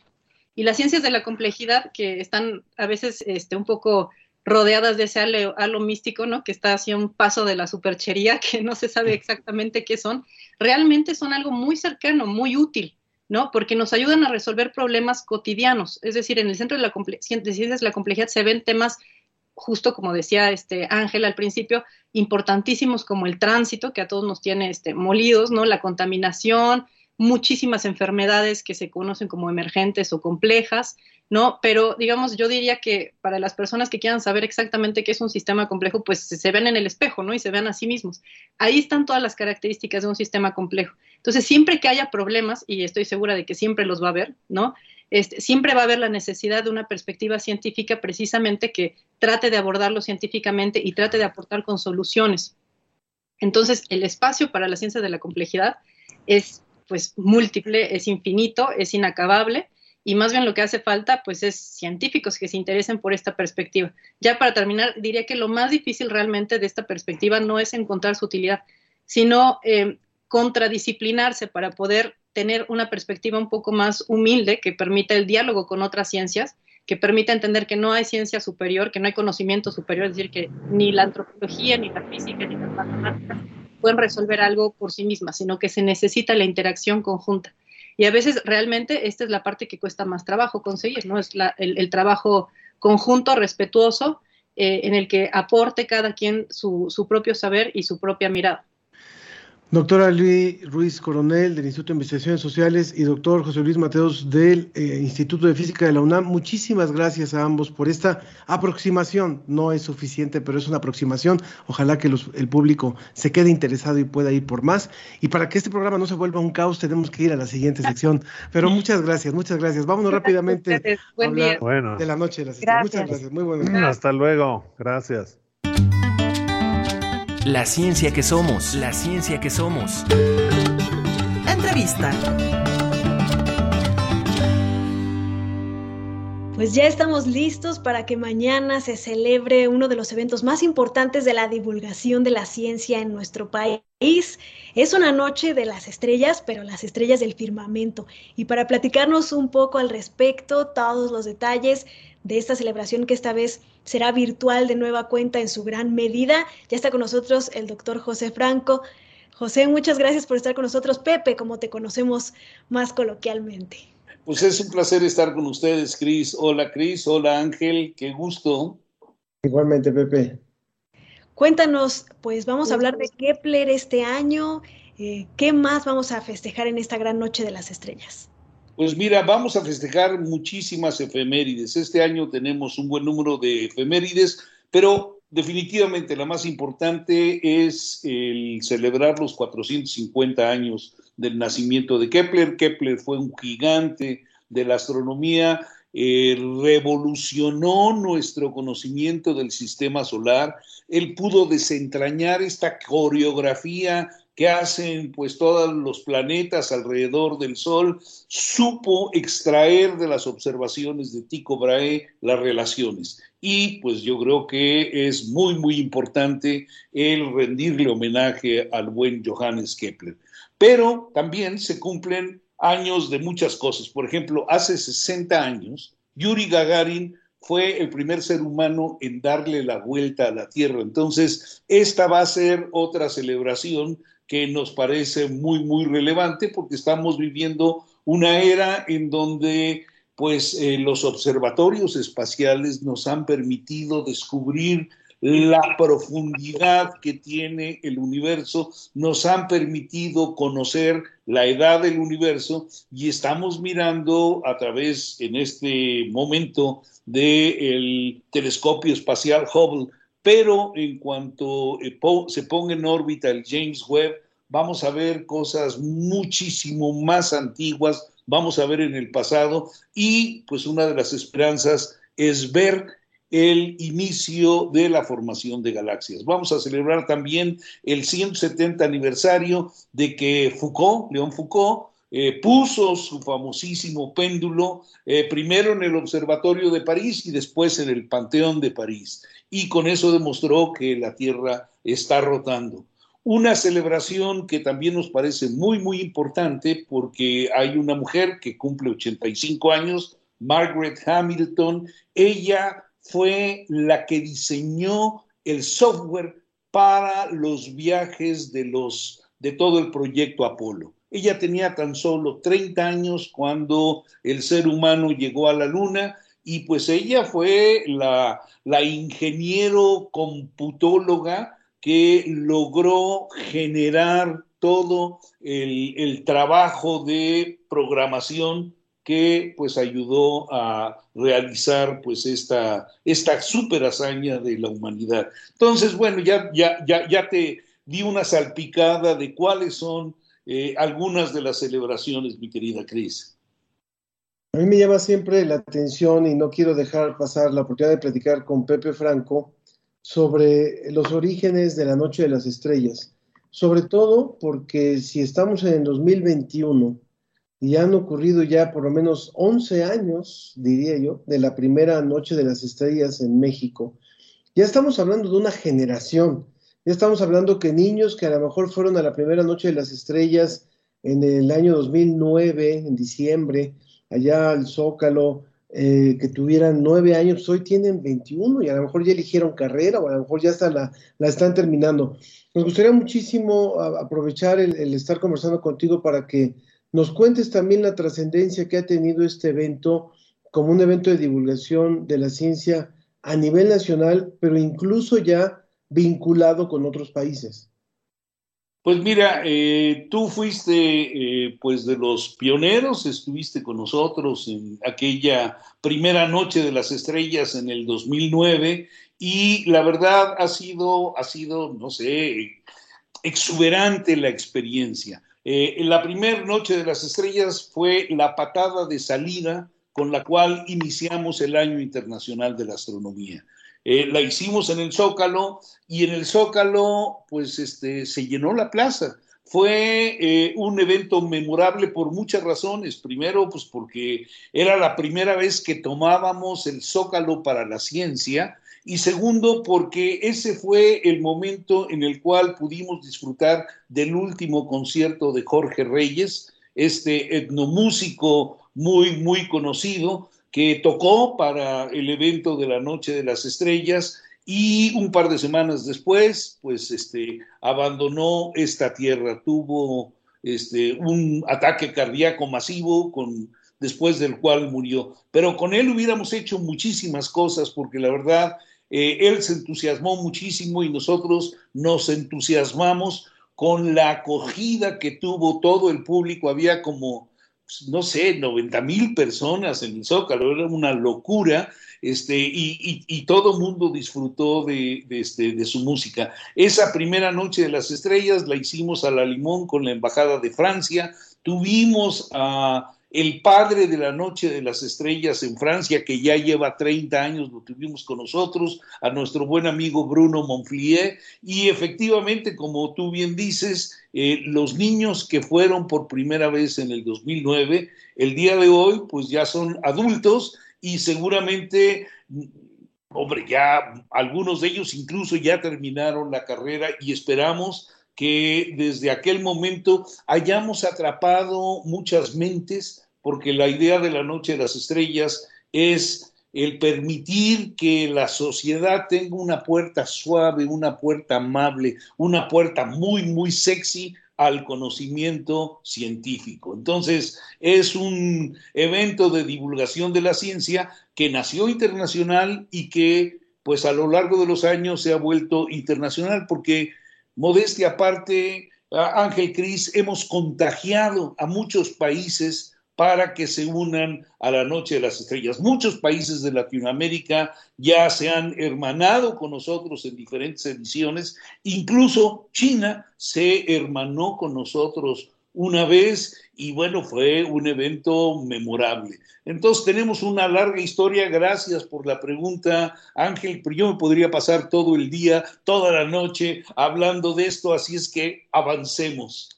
y las ciencias de la complejidad que están a veces este, un poco rodeadas de ese halo, místico, ¿no? Que está hacia un paso de la superchería, que no se sabe exactamente qué son, realmente son algo muy cercano, muy útil, ¿no? Porque nos ayudan a resolver problemas cotidianos. Es decir, en el centro de la ciencias de la complejidad se ven temas justo como decía este Ángel al principio, importantísimos como el tránsito, que a todos nos tiene este, molidos, ¿no? La contaminación, muchísimas enfermedades que se conocen como emergentes o complejas, ¿no? Pero digamos, yo diría que para las personas que quieran saber exactamente qué es un sistema complejo, pues se ven en el espejo, ¿no? Y se vean a sí mismos. Ahí están todas las características de un sistema complejo. Entonces, siempre que haya problemas, y estoy segura de que siempre los va a haber, ¿no? Este, siempre va a haber la necesidad de una perspectiva científica precisamente que trate de abordarlo científicamente y trate de aportar con soluciones. Entonces, el espacio para la ciencia de la complejidad es pues múltiple, es infinito, es inacabable y más bien lo que hace falta pues es científicos que se interesen por esta perspectiva. Ya para terminar, diría que lo más difícil realmente de esta perspectiva no es encontrar su utilidad, sino eh, contradisciplinarse para poder tener una perspectiva un poco más humilde que permita el diálogo con otras ciencias, que permita entender que no hay ciencia superior, que no hay conocimiento superior, es decir, que ni la antropología, ni la física, ni las matemáticas pueden resolver algo por sí mismas, sino que se necesita la interacción conjunta. Y a veces realmente esta es la parte que cuesta más trabajo conseguir, ¿no? Es la, el, el, trabajo conjunto, respetuoso, eh, en el que aporte cada quien su, su propio saber y su propia mirada. Doctora Luis Ruiz Coronel del Instituto de Investigaciones Sociales y doctor José Luis Mateos del eh, Instituto de Física de la UNAM, muchísimas gracias a ambos por esta aproximación. No es suficiente, pero es una aproximación. Ojalá que los, el público se quede interesado y pueda ir por más. Y para que este programa no se vuelva un caos, tenemos que ir a la siguiente sección. Pero muchas gracias, muchas gracias. Vámonos rápidamente a hablar bueno. de la noche de. Muchas gracias, muy buenas. Hasta luego, gracias. La ciencia que somos, la ciencia que somos. Entrevista. Pues ya estamos listos para que mañana se celebre uno de los eventos más importantes de la divulgación de la ciencia en nuestro país. Es una noche de las estrellas, pero las estrellas del firmamento. Y para platicarnos un poco al respecto, todos los detalles de esta celebración que esta vez será virtual de nueva cuenta en su gran medida. Ya está con nosotros el doctor José Franco. José, muchas gracias por estar con nosotros. Pepe, como te conocemos más coloquialmente. Pues es un placer estar con ustedes, Cris. Hola, Cris. Hola, Ángel. Qué gusto. Igualmente, Pepe. Cuéntanos, pues vamos a hablar de Kepler este año. Eh, ¿Qué más vamos a festejar en esta gran noche de las estrellas? Pues mira, vamos a festejar muchísimas efemérides. Este año tenemos un buen número de efemérides, pero definitivamente la más importante es el celebrar los 450 años del nacimiento de Kepler. Kepler fue un gigante de la astronomía, eh, revolucionó nuestro conocimiento del sistema solar. Él pudo desentrañar esta coreografía que hacen pues todos los planetas alrededor del Sol, supo extraer de las observaciones de Tycho Brahe las relaciones. Y pues yo creo que es muy, muy importante el rendirle homenaje al buen Johannes Kepler. Pero también se cumplen años de muchas cosas. Por ejemplo, hace 60 años, Yuri Gagarin fue el primer ser humano en darle la vuelta a la Tierra. Entonces, esta va a ser otra celebración que nos parece muy, muy relevante porque estamos viviendo una era en donde pues eh, los observatorios espaciales nos han permitido descubrir la profundidad que tiene el universo, nos han permitido conocer la edad del universo y estamos mirando a través en este momento del telescopio espacial Hubble pero en cuanto eh, se ponga en órbita el James Webb, vamos a ver cosas muchísimo más antiguas, vamos a ver en el pasado y pues una de las esperanzas es ver el inicio de la formación de galaxias. Vamos a celebrar también el 170 aniversario de que Foucault, León Foucault, eh, puso su famosísimo péndulo eh, primero en el Observatorio de París y después en el Panteón de París. Y con eso demostró que la Tierra está rotando. Una celebración que también nos parece muy, muy importante porque hay una mujer que cumple 85 años, Margaret Hamilton. Ella fue la que diseñó el software para los viajes de, los, de todo el proyecto Apolo. Ella tenía tan solo 30 años cuando el ser humano llegó a la luna y pues ella fue la, la ingeniero computóloga que logró generar todo el, el, trabajo de programación que pues ayudó a realizar pues esta, esta super hazaña de la humanidad. Entonces, bueno, ya, ya, ya, ya te di una salpicada de cuáles son eh, algunas de las celebraciones, mi querida Cris. A mí me llama siempre la atención y no quiero dejar pasar la oportunidad de platicar con Pepe Franco sobre los orígenes de la Noche de las Estrellas. Sobre todo porque si estamos en el 2021 y han ocurrido ya por lo menos 11 años, diría yo, de la primera Noche de las Estrellas en México, ya estamos hablando de una generación Ya estamos hablando que niños que a lo mejor fueron a la primera noche de las estrellas en el año 2009, en diciembre, allá al Zócalo, eh, que tuvieran nueve años, hoy tienen 21 y a lo mejor ya eligieron carrera o a lo mejor ya hasta la, la están terminando. Nos gustaría muchísimo aprovechar el, el estar conversando contigo para que nos cuentes también la trascendencia que ha tenido este evento como un evento de divulgación de la ciencia a nivel nacional, pero incluso ya vinculado con otros países. Pues mira, eh, tú fuiste eh, pues de los pioneros, estuviste con nosotros en aquella primera noche de las estrellas en el 2009 y la verdad ha sido, ha sido, no sé, exuberante la experiencia. Eh, la primera noche de las estrellas fue la patada de salida con la cual iniciamos el Año Internacional de la Astronomía. Eh, la hicimos en el Zócalo y en el Zócalo pues este, se llenó la plaza. Fue eh, un evento memorable por muchas razones. Primero, pues porque era la primera vez que tomábamos el Zócalo para la ciencia y segundo, porque ese fue el momento en el cual pudimos disfrutar del último concierto de Jorge Reyes, este etnomúsico muy, muy conocido, que tocó para el evento de la Noche de las Estrellas y un par de semanas después, pues este, abandonó esta tierra, tuvo este, un ataque cardíaco masivo con, después del cual murió. Pero con él hubiéramos hecho muchísimas cosas porque la verdad, eh, él se entusiasmó muchísimo y nosotros nos entusiasmamos con la acogida que tuvo todo el público. Había como no sé, 90 mil personas en el Zócalo, era una locura, este, y, y, y todo mundo disfrutó de, de, este, de, su música. Esa primera noche de las estrellas la hicimos a la Limón con la Embajada de Francia, tuvimos a el padre de la Noche de las Estrellas en Francia, que ya lleva 30 años, lo tuvimos con nosotros, a nuestro buen amigo Bruno Monflier, y efectivamente, como tú bien dices, eh, los niños que fueron por primera vez en el 2009, el día de hoy, pues ya son adultos y seguramente, hombre, ya algunos de ellos incluso ya terminaron la carrera y esperamos que desde aquel momento hayamos atrapado muchas mentes, porque la idea de la Noche de las Estrellas es el permitir que la sociedad tenga una puerta suave, una puerta amable, una puerta muy, muy sexy al conocimiento científico. Entonces, es un evento de divulgación de la ciencia que nació internacional y que, pues, a lo largo de los años se ha vuelto internacional porque modestia aparte, Ángel Cris, hemos contagiado a muchos países para que se unan a la Noche de las Estrellas. Muchos países de Latinoamérica ya se han hermanado con nosotros en diferentes ediciones, incluso China se hermanó con nosotros una vez y bueno, fue un evento memorable. Entonces tenemos una larga historia, gracias por la pregunta, Ángel, pero yo me podría pasar todo el día, toda la noche hablando de esto, así es que avancemos.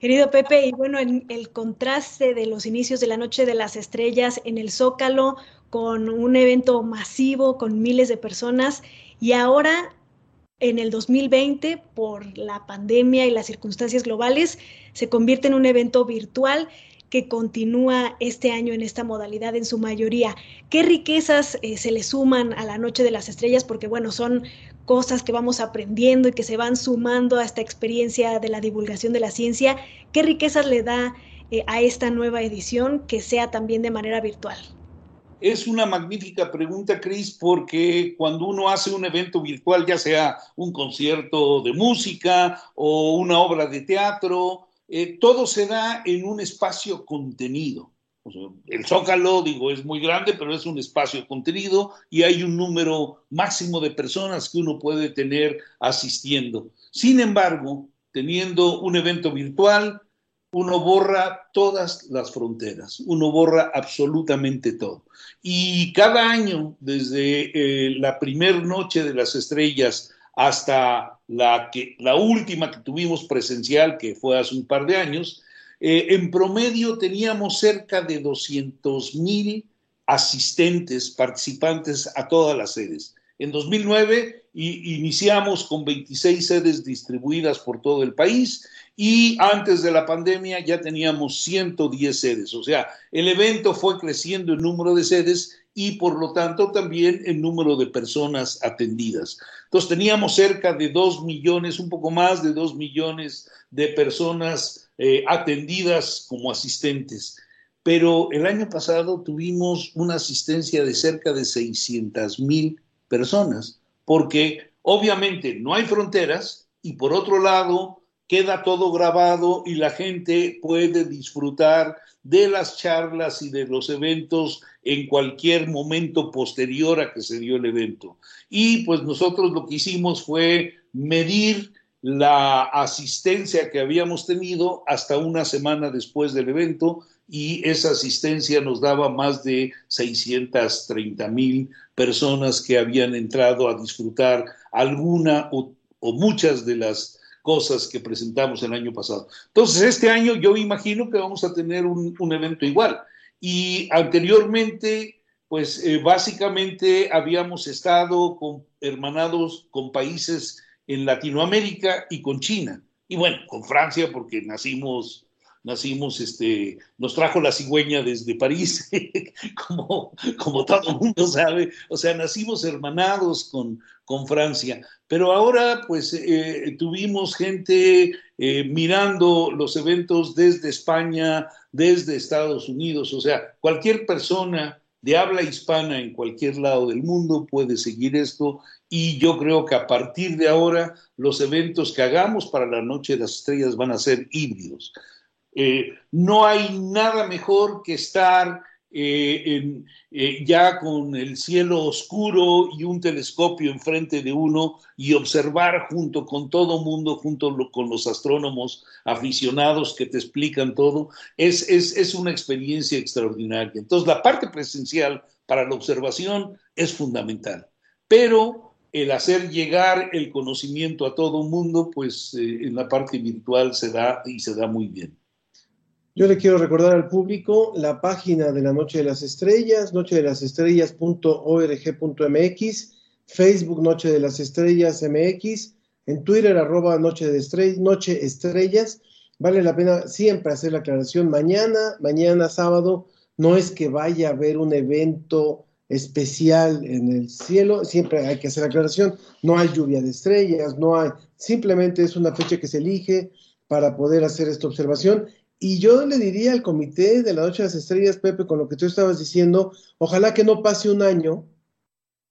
Querido Pepe, y bueno, en el contraste de los inicios de la Noche de las Estrellas en el Zócalo, con un evento masivo, con miles de personas, y ahora en el 2020, por la pandemia y las circunstancias globales, se convierte en un evento virtual que continúa este año en esta modalidad en su mayoría. ¿Qué riquezas eh, se le suman a la Noche de las Estrellas? Porque bueno, son cosas que vamos aprendiendo y que se van sumando a esta experiencia de la divulgación de la ciencia. ¿Qué riquezas le da eh, a esta nueva edición que sea también de manera virtual? Es una magnífica pregunta, Cris, porque cuando uno hace un evento virtual, ya sea un concierto de música o una obra de teatro, eh, todo se da en un espacio contenido. Sea, el zócalo, digo, es muy grande, pero es un espacio contenido y hay un número máximo de personas que uno puede tener asistiendo. Sin embargo, teniendo un evento virtual, uno borra todas las fronteras, uno borra absolutamente todo. Y cada año, desde eh, la primer noche de las estrellas hasta la, que, la última que tuvimos presencial, que fue hace un par de años, eh, en promedio teníamos cerca de 200 mil asistentes, participantes a todas las sedes. En 2009 y, iniciamos con 26 sedes distribuidas por todo el país y antes de la pandemia ya teníamos 110 sedes. O sea, el evento fue creciendo en número de sedes y por lo tanto también el número de personas atendidas. Entonces teníamos cerca de 2 millones, un poco más de 2 millones de personas eh, atendidas como asistentes. Pero el año pasado tuvimos una asistencia de cerca de 600 mil personas, porque obviamente no hay fronteras y por otro lado queda todo grabado y la gente puede disfrutar de las charlas y de los eventos en cualquier momento posterior a que se dio el evento. Y pues nosotros lo que hicimos fue medir la asistencia que habíamos tenido hasta una semana después del evento y esa asistencia nos daba más de 630 mil personas que habían entrado a disfrutar alguna o, o muchas de las cosas que presentamos el año pasado. Entonces, este año yo imagino que vamos a tener un, un evento igual. Y anteriormente, pues eh, básicamente habíamos estado con, hermanados con países en Latinoamérica y con China. Y bueno, con Francia, porque nacimos nacimos, este, nos trajo la cigüeña desde París, como, como todo el mundo sabe, o sea, nacimos hermanados con, con Francia, pero ahora pues eh, tuvimos gente eh, mirando los eventos desde España, desde Estados Unidos, o sea, cualquier persona de habla hispana en cualquier lado del mundo puede seguir esto. Y yo creo que a partir de ahora los eventos que hagamos para la Noche de las Estrellas van a ser híbridos. Eh, no hay nada mejor que estar eh, eh, ya con el cielo oscuro y un telescopio enfrente de uno y observar junto con todo mundo, junto con los astrónomos aficionados que te explican todo, es, es, es una experiencia extraordinaria. Entonces, la parte presencial para la observación es fundamental, pero el hacer llegar el conocimiento a todo mundo, pues en la parte virtual se da y se da muy bien. Yo le quiero recordar al público la página de la Noche de las Estrellas, noche de las estrellas.org.mx, Facebook Noche de las Estrellas MX, en Twitter arroba Noche de Estrellas, Noche Estrellas. Vale la pena siempre hacer la aclaración. Mañana, mañana sábado, no es que vaya a haber un evento especial en el cielo, siempre hay que hacer la aclaración, no hay lluvia de estrellas, no hay, simplemente es una fecha que se elige para poder hacer esta observación y yo le diría al comité de la Noche de las Estrellas, Pepe, con lo que tú estabas diciendo, ojalá que no pase un año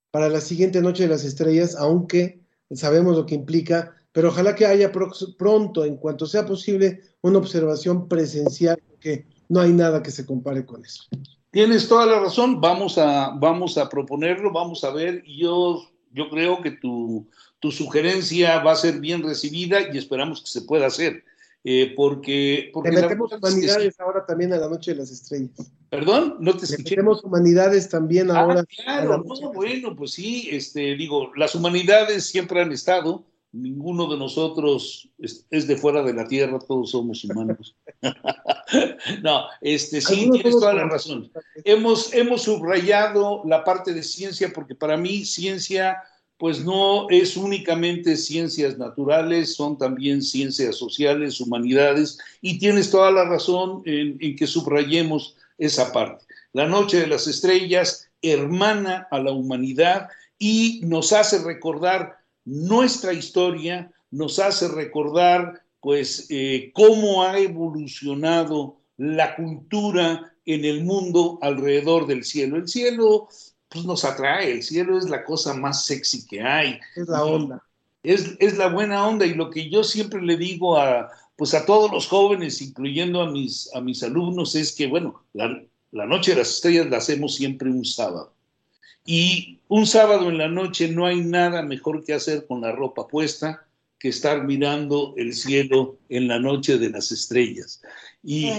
para la siguiente Noche de las Estrellas, aunque sabemos lo que implica, pero ojalá que haya pronto, en cuanto sea posible, una observación presencial, porque no hay nada que se compare con eso. Tienes toda la razón, vamos a, vamos a proponerlo, vamos a ver, yo, yo creo que tu, tu sugerencia va a ser bien recibida y esperamos que se pueda hacer eh, porque... porque le metemos humanidades ahora también a la Noche de las Estrellas. ¿Perdón? No te escuché. Le metemos humanidades también ah, ahora. Claro, no, bueno, pues sí, este, digo, las humanidades siempre han estado, ninguno de nosotros es, es de fuera de la Tierra, todos somos humanos. no, este, sí, tienes toda la razón. Hemos, hemos subrayado la parte de ciencia porque para mí ciencia pues no es únicamente ciencias naturales, son también ciencias sociales, humanidades, y tienes toda la razón en, que subrayemos esa parte. La Noche de las Estrellas hermana a la humanidad y nos hace recordar nuestra historia, nos hace recordar pues eh, cómo ha evolucionado la cultura en el mundo alrededor del cielo. El cielo pues nos atrae. El cielo es la cosa más sexy que hay. Es la onda. Es, es, la buena onda y lo que yo siempre le digo a, pues a todos los jóvenes, incluyendo a mis, a mis alumnos, es que, bueno, la, la noche de las estrellas la hacemos siempre un sábado. Y un sábado en la noche no hay nada mejor que hacer con la ropa puesta que estar mirando el cielo en la noche de las estrellas. Y,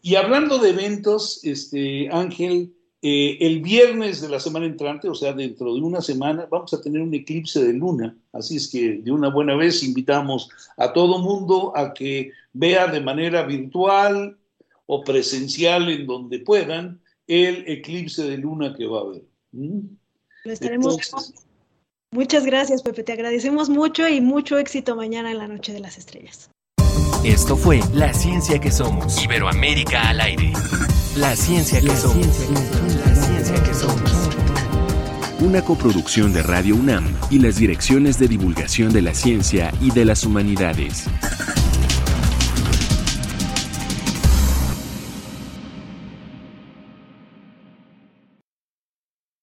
y hablando de eventos, este, Ángel, eh, el viernes de la semana entrante, o sea, dentro de una semana, vamos a tener un eclipse de luna. Así es que de una buena vez invitamos a todo mundo a que vea de manera virtual o presencial en donde puedan el eclipse de luna que va a haber. ¿Mm? Lo estaremos Entonces, Muchas gracias, Pepe. Te agradecemos mucho y mucho éxito mañana en la Noche de las Estrellas. Esto fue La Ciencia que Somos. Iberoamérica al aire. La Ciencia que Somos. La Ciencia que Somos. Una coproducción de Radio UNAM y las direcciones de divulgación de la ciencia y de las humanidades.